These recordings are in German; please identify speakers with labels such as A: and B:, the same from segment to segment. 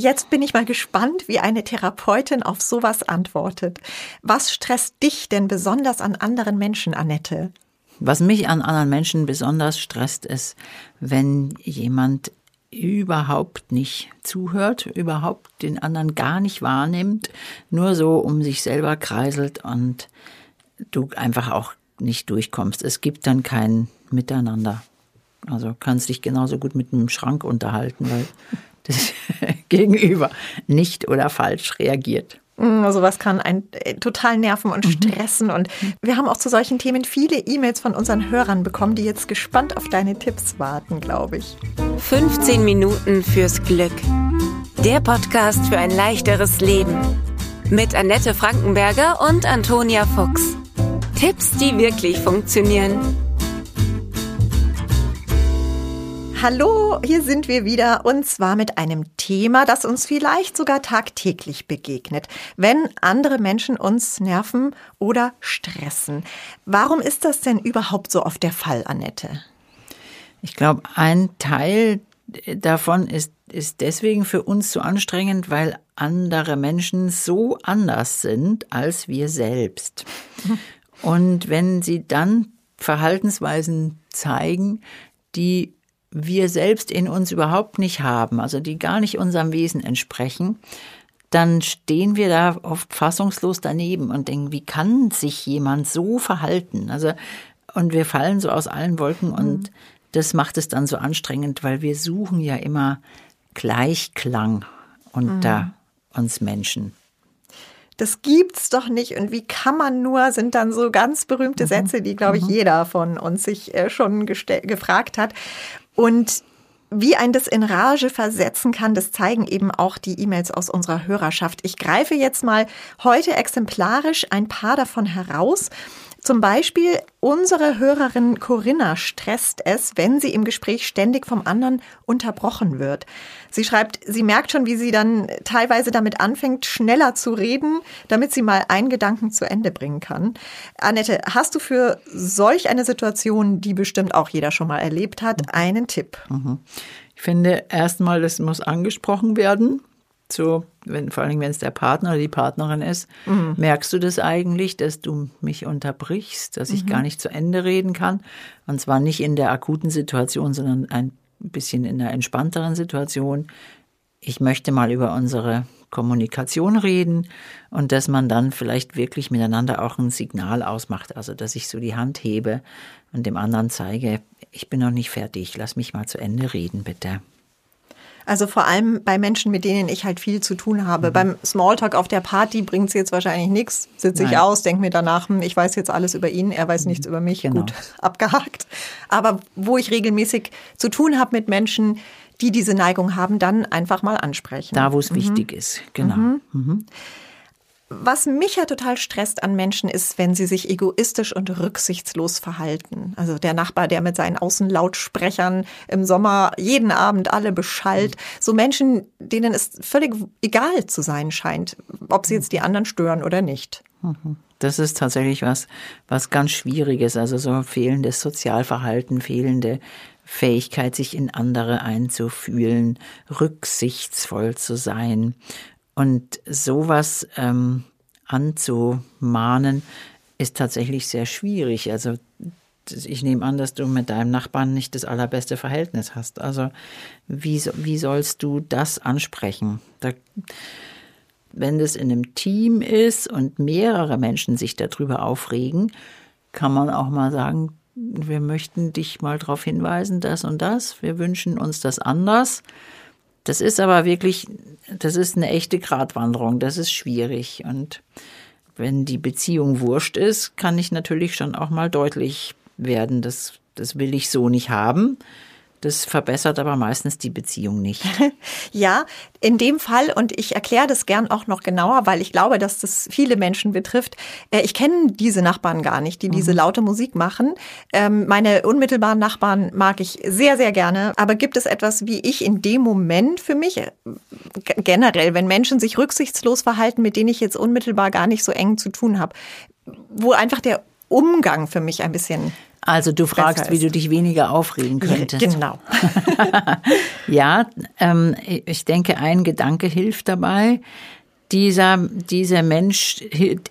A: Jetzt bin ich mal gespannt, wie eine Therapeutin auf sowas antwortet. Was stresst dich denn besonders an anderen Menschen, Annette?
B: Was mich an anderen Menschen besonders stresst, ist, wenn jemand überhaupt nicht zuhört, überhaupt den anderen gar nicht wahrnimmt, nur so um sich selber kreiselt und du einfach auch nicht durchkommst. Es gibt dann kein Miteinander. Also kannst dich genauso gut mit einem Schrank unterhalten, weil das Gegenüber nicht oder falsch reagiert.
A: Mm, sowas kann einen äh, total nerven und mhm. stressen. Und wir haben auch zu solchen Themen viele E-Mails von unseren Hörern bekommen, die jetzt gespannt auf deine Tipps warten, glaube ich.
C: 15 Minuten fürs Glück. Der Podcast für ein leichteres Leben. Mit Annette Frankenberger und Antonia Fuchs. Tipps, die wirklich funktionieren.
A: Hallo, hier sind wir wieder und zwar mit einem Thema, das uns vielleicht sogar tagtäglich begegnet, wenn andere Menschen uns nerven oder stressen. Warum ist das denn überhaupt so oft der Fall, Annette?
B: Ich glaube, ein Teil davon ist, ist deswegen für uns so anstrengend, weil andere Menschen so anders sind als wir selbst. Und wenn sie dann Verhaltensweisen zeigen, die wir selbst in uns überhaupt nicht haben, also die gar nicht unserem Wesen entsprechen, dann stehen wir da oft fassungslos daneben und denken, wie kann sich jemand so verhalten? Also, und wir fallen so aus allen Wolken und mhm. das macht es dann so anstrengend, weil wir suchen ja immer Gleichklang unter mhm. uns Menschen
A: das gibt's doch nicht und wie kann man nur, sind dann so ganz berühmte mhm. Sätze, die, glaube ich, mhm. jeder von uns sich äh, schon gefragt hat. Und wie ein das in Rage versetzen kann, das zeigen eben auch die E-Mails aus unserer Hörerschaft. Ich greife jetzt mal heute exemplarisch ein paar davon heraus. Zum Beispiel unsere Hörerin Corinna stresst es, wenn sie im Gespräch ständig vom anderen unterbrochen wird. Sie schreibt, sie merkt schon, wie sie dann teilweise damit anfängt, schneller zu reden, damit sie mal einen Gedanken zu Ende bringen kann. Annette, hast du für solch eine Situation, die bestimmt auch jeder schon mal erlebt hat, einen Tipp?
B: Mhm. Ich finde erstmal, das muss angesprochen werden so, wenn, vor allem wenn es der Partner oder die Partnerin ist, mhm. merkst du das eigentlich, dass du mich unterbrichst, dass ich mhm. gar nicht zu Ende reden kann? Und zwar nicht in der akuten Situation, sondern ein bisschen in der entspannteren Situation. Ich möchte mal über unsere Kommunikation reden und dass man dann vielleicht wirklich miteinander auch ein Signal ausmacht. Also, dass ich so die Hand hebe und dem anderen zeige, ich bin noch nicht fertig, lass mich mal zu Ende reden, bitte.
A: Also vor allem bei Menschen, mit denen ich halt viel zu tun habe. Mhm. Beim Smalltalk auf der Party bringt es jetzt wahrscheinlich nichts. Sitze ich aus, denke mir danach, hm, ich weiß jetzt alles über ihn, er weiß nichts über mich. Genau. Gut, abgehakt. Aber wo ich regelmäßig zu tun habe mit Menschen, die diese Neigung haben, dann einfach mal ansprechen.
B: Da, wo es mhm. wichtig ist, genau. Mhm. mhm.
A: Was mich ja total stresst an Menschen ist, wenn sie sich egoistisch und rücksichtslos verhalten. Also der Nachbar, der mit seinen Außenlautsprechern im Sommer jeden Abend alle beschallt. So Menschen, denen es völlig egal zu sein scheint, ob sie jetzt die anderen stören oder nicht.
B: Mhm. Das ist tatsächlich was, was ganz Schwieriges. Also so fehlendes Sozialverhalten, fehlende Fähigkeit, sich in andere einzufühlen, rücksichtsvoll zu sein, und sowas ähm, anzumahnen, ist tatsächlich sehr schwierig. Also ich nehme an, dass du mit deinem Nachbarn nicht das allerbeste Verhältnis hast. Also wie, wie sollst du das ansprechen? Da, wenn das in einem Team ist und mehrere Menschen sich darüber aufregen, kann man auch mal sagen, wir möchten dich mal darauf hinweisen, das und das, wir wünschen uns das anders. Das ist aber wirklich, das ist eine echte Gratwanderung, das ist schwierig. Und wenn die Beziehung wurscht ist, kann ich natürlich schon auch mal deutlich werden, das, das will ich so nicht haben. Das verbessert aber meistens die Beziehung nicht.
A: ja, in dem Fall, und ich erkläre das gern auch noch genauer, weil ich glaube, dass das viele Menschen betrifft. Äh, ich kenne diese Nachbarn gar nicht, die diese mhm. laute Musik machen. Ähm, meine unmittelbaren Nachbarn mag ich sehr, sehr gerne. Aber gibt es etwas, wie ich in dem Moment für mich, äh, generell, wenn Menschen sich rücksichtslos verhalten, mit denen ich jetzt unmittelbar gar nicht so eng zu tun habe, wo einfach der Umgang für mich ein bisschen
B: Also du fragst, wie du dich weniger aufregen könntest.
A: Genau.
B: ja, ähm, ich denke, ein Gedanke hilft dabei. Dieser, dieser Mensch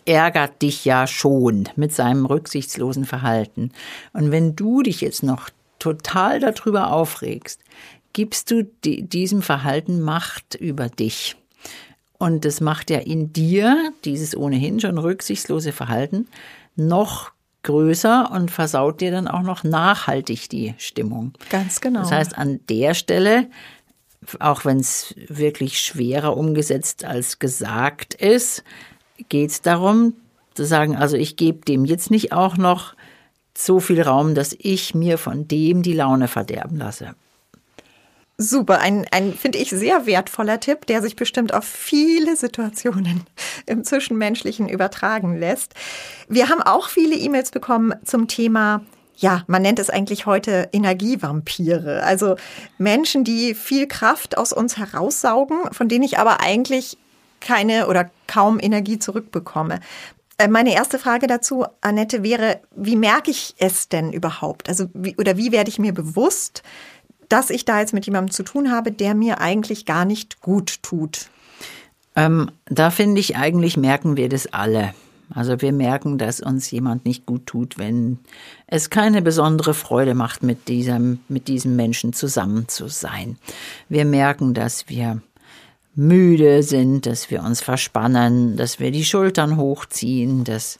B: ärgert dich ja schon mit seinem rücksichtslosen Verhalten. Und wenn du dich jetzt noch total darüber aufregst, gibst du die, diesem Verhalten Macht über dich. Und das macht ja in dir, dieses ohnehin schon rücksichtslose Verhalten, noch größer und versaut dir dann auch noch nachhaltig die Stimmung.
A: Ganz genau.
B: Das heißt, an der Stelle, auch wenn es wirklich schwerer umgesetzt als gesagt ist, geht es darum, zu sagen, also ich gebe dem jetzt nicht auch noch so viel Raum, dass ich mir von dem die Laune verderben lasse.
A: Super, ein, ein finde ich, sehr wertvoller Tipp, der sich bestimmt auf viele Situationen im Zwischenmenschlichen übertragen lässt. Wir haben auch viele E-Mails bekommen zum Thema ja, man nennt es eigentlich heute Energievampire. Also Menschen, die viel Kraft aus uns heraussaugen, von denen ich aber eigentlich keine oder kaum Energie zurückbekomme. Äh, meine erste Frage dazu, Annette, wäre, wie merke ich es denn überhaupt? Also, wie, oder wie werde ich mir bewusst, dass ich da jetzt mit jemandem zu tun habe, der mir eigentlich gar nicht gut tut?
B: Ähm, da finde ich, eigentlich merken wir das alle. Also wir merken, dass uns jemand nicht gut tut, wenn es keine besondere Freude macht, mit diesem, mit diesem Menschen zusammen zu sein. Wir merken, dass wir müde sind, dass wir uns verspannen, dass wir die Schultern hochziehen, dass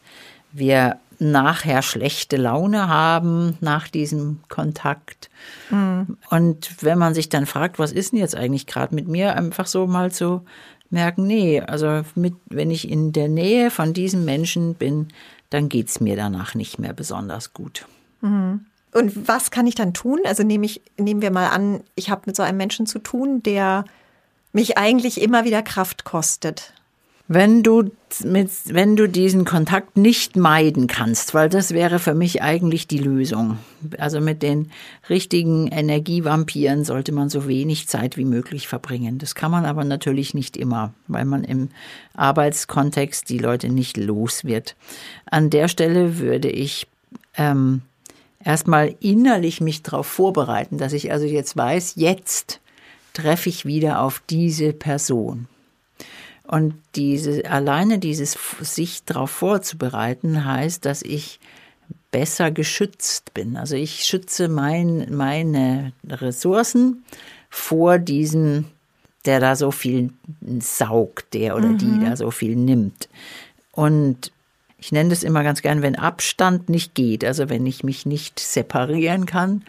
B: wir nachher schlechte Laune haben nach diesem Kontakt. Mhm. Und wenn man sich dann fragt, was ist denn jetzt eigentlich gerade mit mir, einfach so mal zu merken, nee, also mit, wenn ich in der Nähe von diesem Menschen bin, dann geht's mir danach nicht mehr besonders gut.
A: Mhm. Und was kann ich dann tun? Also nehme ich, nehmen wir mal an, ich habe mit so einem Menschen zu tun, der mich eigentlich immer wieder Kraft kostet.
B: Wenn du mit, wenn du diesen Kontakt nicht meiden kannst, weil das wäre für mich eigentlich die Lösung. Also mit den richtigen Energievampiren sollte man so wenig Zeit wie möglich verbringen. Das kann man aber natürlich nicht immer, weil man im Arbeitskontext die Leute nicht los wird. An der Stelle würde ich ähm, erstmal innerlich mich darauf vorbereiten, dass ich also jetzt weiß, jetzt treffe ich wieder auf diese Person. Und diese, alleine dieses sich darauf vorzubereiten heißt, dass ich besser geschützt bin. Also ich schütze mein, meine Ressourcen vor diesem, der da so viel saugt, der oder mhm. die da so viel nimmt. Und ich nenne das immer ganz gern, wenn Abstand nicht geht, also wenn ich mich nicht separieren kann,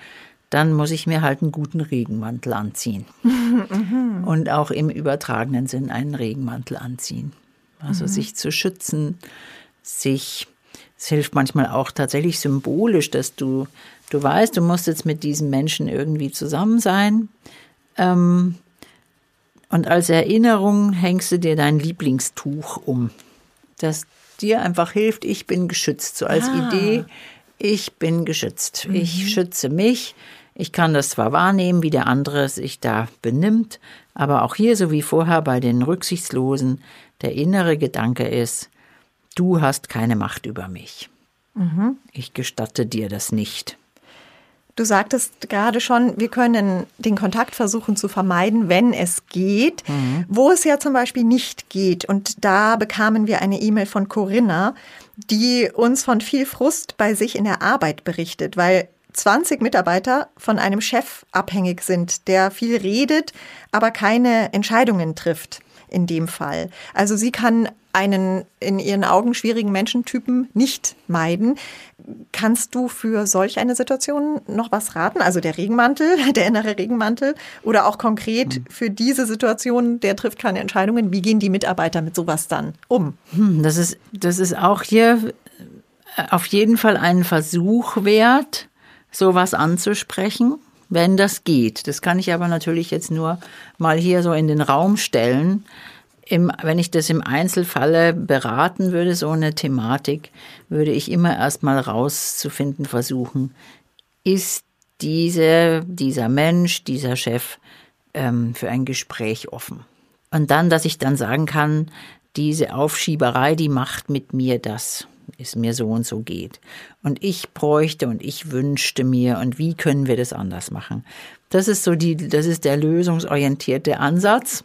B: dann muss ich mir halt einen guten Regenmantel anziehen. Und auch im übertragenen Sinn einen Regenmantel anziehen. Also mhm. sich zu schützen, sich, es hilft manchmal auch tatsächlich symbolisch, dass du, du weißt, du musst jetzt mit diesem Menschen irgendwie zusammen sein. Ähm, und als Erinnerung hängst du dir dein Lieblingstuch um, das dir einfach hilft, ich bin geschützt. So als ah. Idee, ich bin geschützt. Mhm. Ich schütze mich. Ich kann das zwar wahrnehmen, wie der andere sich da benimmt, aber auch hier, so wie vorher bei den Rücksichtslosen, der innere Gedanke ist, du hast keine Macht über mich. Mhm. Ich gestatte dir das nicht.
A: Du sagtest gerade schon, wir können den Kontakt versuchen zu vermeiden, wenn es geht, mhm. wo es ja zum Beispiel nicht geht. Und da bekamen wir eine E-Mail von Corinna, die uns von viel Frust bei sich in der Arbeit berichtet, weil 20 Mitarbeiter von einem Chef abhängig sind, der viel redet, aber keine Entscheidungen trifft in dem Fall. Also sie kann einen in ihren Augen schwierigen Menschentypen nicht meiden. Kannst du für solch eine Situation noch was raten? Also der Regenmantel, der innere Regenmantel oder auch konkret hm. für diese Situation, der trifft keine Entscheidungen. Wie gehen die Mitarbeiter mit sowas dann um?
B: Hm, das ist, das ist auch hier auf jeden Fall ein Versuch wert, sowas anzusprechen, wenn das geht. Das kann ich aber natürlich jetzt nur mal hier so in den Raum stellen. Im, wenn ich das im Einzelfalle beraten würde, so eine Thematik, würde ich immer erstmal rauszufinden versuchen, ist diese, dieser Mensch, dieser Chef ähm, für ein Gespräch offen. Und dann, dass ich dann sagen kann, diese Aufschieberei, die macht mit mir das. Es mir so und so geht. Und ich bräuchte und ich wünschte mir und wie können wir das anders machen? Das ist so die, das ist der lösungsorientierte Ansatz,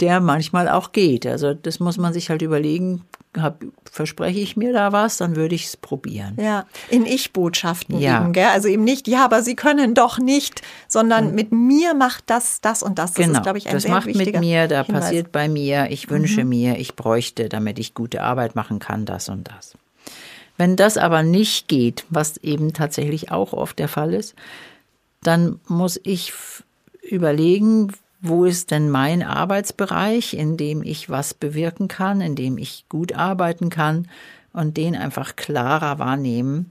B: der manchmal auch geht. Also das muss man sich halt überlegen, hab, verspreche ich mir da was, dann würde ich es probieren.
A: Ja, in Ich-Botschaften ja. eben, gell? Also eben nicht, ja, aber Sie können doch nicht, sondern mit mir macht das, das und das.
B: Das genau, ist, glaube ich, ein das sehr macht mit mir, da Hinweis. passiert bei mir, ich wünsche mhm. mir, ich bräuchte, damit ich gute Arbeit machen kann, das und das. Wenn das aber nicht geht, was eben tatsächlich auch oft der Fall ist, dann muss ich überlegen, wo ist denn mein Arbeitsbereich, in dem ich was bewirken kann, in dem ich gut arbeiten kann und den einfach klarer wahrnehmen.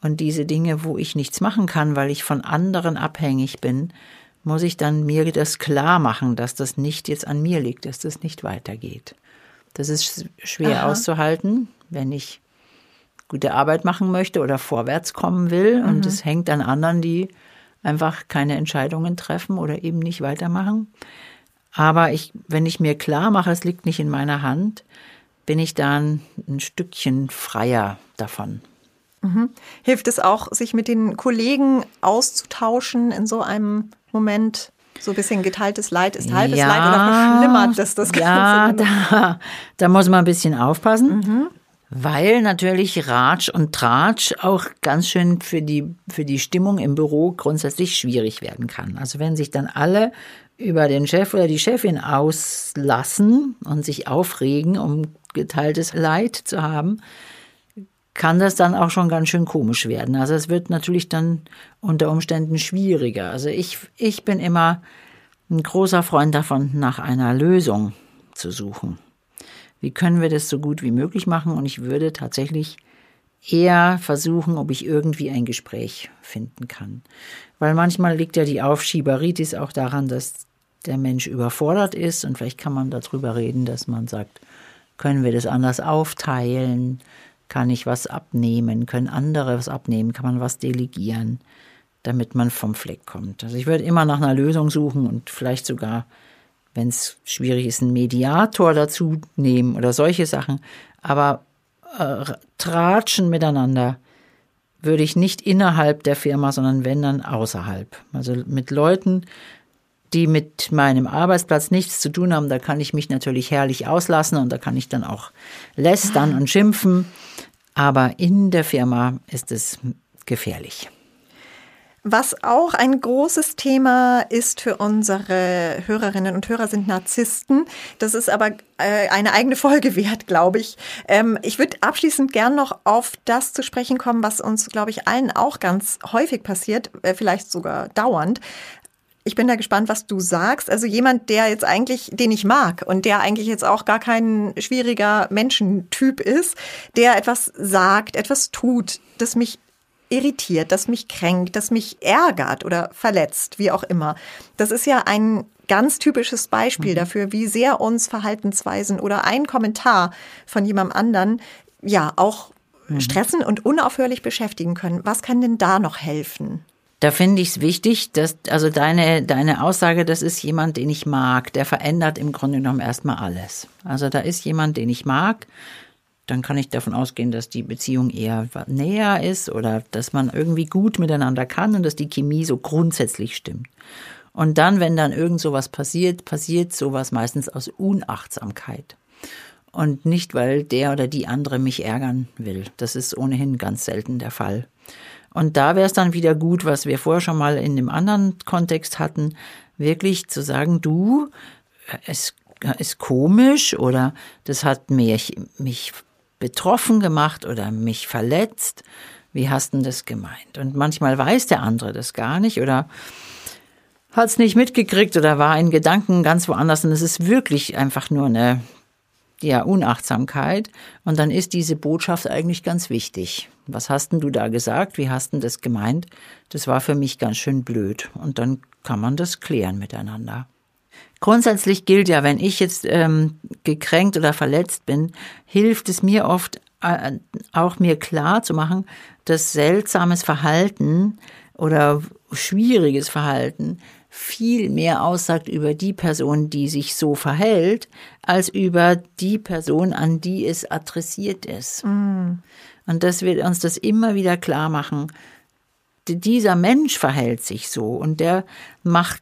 B: Und diese Dinge, wo ich nichts machen kann, weil ich von anderen abhängig bin, muss ich dann mir das klar machen, dass das nicht jetzt an mir liegt, dass das nicht weitergeht. Das ist schwer Aha. auszuhalten, wenn ich gute Arbeit machen möchte oder vorwärts kommen will. Mhm. Und es hängt an anderen, die einfach keine Entscheidungen treffen oder eben nicht weitermachen. Aber ich, wenn ich mir klar mache, es liegt nicht in meiner Hand, bin ich dann ein Stückchen freier davon.
A: Mhm. Hilft es auch, sich mit den Kollegen auszutauschen in so einem Moment? So ein bisschen geteiltes Leid ist halbes ja, Leid oder verschlimmert das das Ganze?
B: Ja, da, da muss man ein bisschen aufpassen. Mhm. Weil natürlich Ratsch und Tratsch auch ganz schön für die, für die Stimmung im Büro grundsätzlich schwierig werden kann. Also wenn sich dann alle über den Chef oder die Chefin auslassen und sich aufregen, um geteiltes Leid zu haben, kann das dann auch schon ganz schön komisch werden. Also es wird natürlich dann unter Umständen schwieriger. Also ich, ich bin immer ein großer Freund davon, nach einer Lösung zu suchen wie können wir das so gut wie möglich machen. Und ich würde tatsächlich eher versuchen, ob ich irgendwie ein Gespräch finden kann. Weil manchmal liegt ja die Aufschieberitis auch daran, dass der Mensch überfordert ist und vielleicht kann man darüber reden, dass man sagt, können wir das anders aufteilen? Kann ich was abnehmen? Können andere was abnehmen? Kann man was delegieren, damit man vom Fleck kommt? Also ich würde immer nach einer Lösung suchen und vielleicht sogar wenn es schwierig ist, einen Mediator dazu nehmen oder solche Sachen. Aber äh, tratschen miteinander würde ich nicht innerhalb der Firma, sondern wenn dann außerhalb. Also mit Leuten, die mit meinem Arbeitsplatz nichts zu tun haben, da kann ich mich natürlich herrlich auslassen und da kann ich dann auch lästern und schimpfen. Aber in der Firma ist es gefährlich.
A: Was auch ein großes Thema ist für unsere Hörerinnen und Hörer sind Narzissten. Das ist aber äh, eine eigene Folge wert, glaube ich. Ähm, ich würde abschließend gern noch auf das zu sprechen kommen, was uns, glaube ich, allen auch ganz häufig passiert, äh, vielleicht sogar dauernd. Ich bin da gespannt, was du sagst. Also jemand, der jetzt eigentlich, den ich mag und der eigentlich jetzt auch gar kein schwieriger Menschentyp ist, der etwas sagt, etwas tut, das mich irritiert, das mich kränkt, das mich ärgert oder verletzt, wie auch immer. Das ist ja ein ganz typisches Beispiel mhm. dafür, wie sehr uns Verhaltensweisen oder ein Kommentar von jemandem anderen ja auch mhm. stressen und unaufhörlich beschäftigen können. Was kann denn da noch helfen?
B: Da finde ich es wichtig, dass, also deine, deine Aussage, das ist jemand, den ich mag, der verändert im Grunde genommen erstmal alles. Also da ist jemand, den ich mag, dann kann ich davon ausgehen, dass die Beziehung eher näher ist oder dass man irgendwie gut miteinander kann und dass die Chemie so grundsätzlich stimmt. Und dann, wenn dann irgend sowas passiert, passiert sowas meistens aus Unachtsamkeit. Und nicht, weil der oder die andere mich ärgern will. Das ist ohnehin ganz selten der Fall. Und da wäre es dann wieder gut, was wir vorher schon mal in dem anderen Kontext hatten, wirklich zu sagen, du, es ist komisch oder das hat mich, mich betroffen gemacht oder mich verletzt. Wie hast denn das gemeint? Und manchmal weiß der andere das gar nicht oder hat es nicht mitgekriegt oder war in Gedanken ganz woanders und es ist wirklich einfach nur eine ja, Unachtsamkeit. Und dann ist diese Botschaft eigentlich ganz wichtig. Was hast denn du da gesagt? Wie hast denn das gemeint? Das war für mich ganz schön blöd. Und dann kann man das klären miteinander. Grundsätzlich gilt ja, wenn ich jetzt ähm, gekränkt oder verletzt bin, hilft es mir oft äh, auch mir klar zu machen, dass seltsames Verhalten oder schwieriges Verhalten viel mehr aussagt über die Person, die sich so verhält, als über die Person, an die es adressiert ist. Mm. Und das wird uns das immer wieder klar machen. Dieser Mensch verhält sich so und der macht,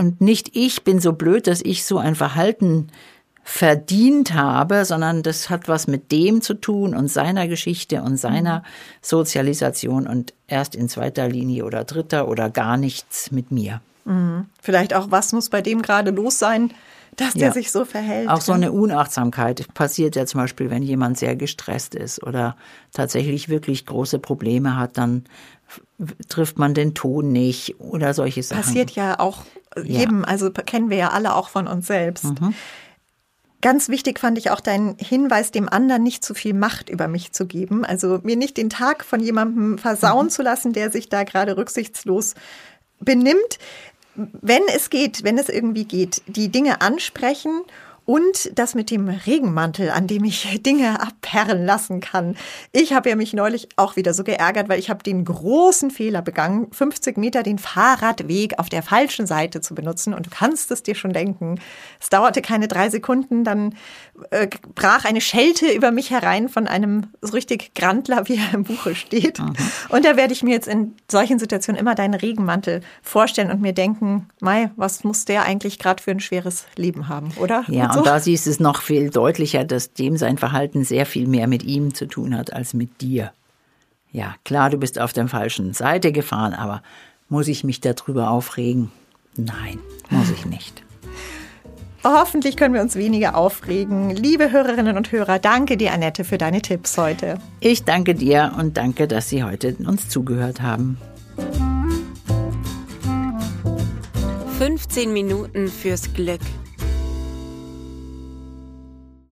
B: und nicht ich bin so blöd, dass ich so ein Verhalten verdient habe, sondern das hat was mit dem zu tun und seiner Geschichte und seiner Sozialisation und erst in zweiter Linie oder dritter oder gar nichts mit mir.
A: Mhm. Vielleicht auch, was muss bei dem gerade los sein, dass der sich so verhält.
B: Auch so eine Unachtsamkeit passiert ja zum Beispiel, wenn jemand sehr gestresst ist oder tatsächlich wirklich große Probleme hat, dann trifft man den Ton nicht oder solche Sachen.
A: Passiert ja auch jedem, ja. also kennen wir ja alle auch von uns selbst. Mhm. Ganz wichtig fand ich auch deinen Hinweis, dem anderen nicht zu viel Macht über mich zu geben. Also mir nicht den Tag von jemandem versauen mhm. zu lassen, der sich da gerade rücksichtslos benimmt. Wenn es geht, wenn es irgendwie geht, die Dinge ansprechen und das mit dem Regenmantel, an dem ich Dinge abperren lassen kann. Ich habe ja mich neulich auch wieder so geärgert, weil ich habe den großen Fehler begangen, 50 Meter den Fahrradweg auf der falschen Seite zu benutzen. Und du kannst es dir schon denken. Es dauerte keine drei Sekunden, dann äh, brach eine Schelte über mich herein von einem so richtig Grandler, wie er im Buche steht. Mhm. Und da werde ich mir jetzt in solchen Situationen immer deinen Regenmantel vorstellen und mir denken, Mai, was muss der eigentlich gerade für ein schweres Leben haben, oder?
B: Ja, und da siehst du es noch viel deutlicher, dass dem sein Verhalten sehr viel mehr mit ihm zu tun hat als mit dir. Ja, klar, du bist auf der falschen Seite gefahren, aber muss ich mich darüber aufregen? Nein, muss ich nicht.
A: Hoffentlich können wir uns weniger aufregen. Liebe Hörerinnen und Hörer, danke dir, Annette, für deine Tipps heute.
B: Ich danke dir und danke, dass Sie heute uns zugehört haben.
C: 15 Minuten fürs Glück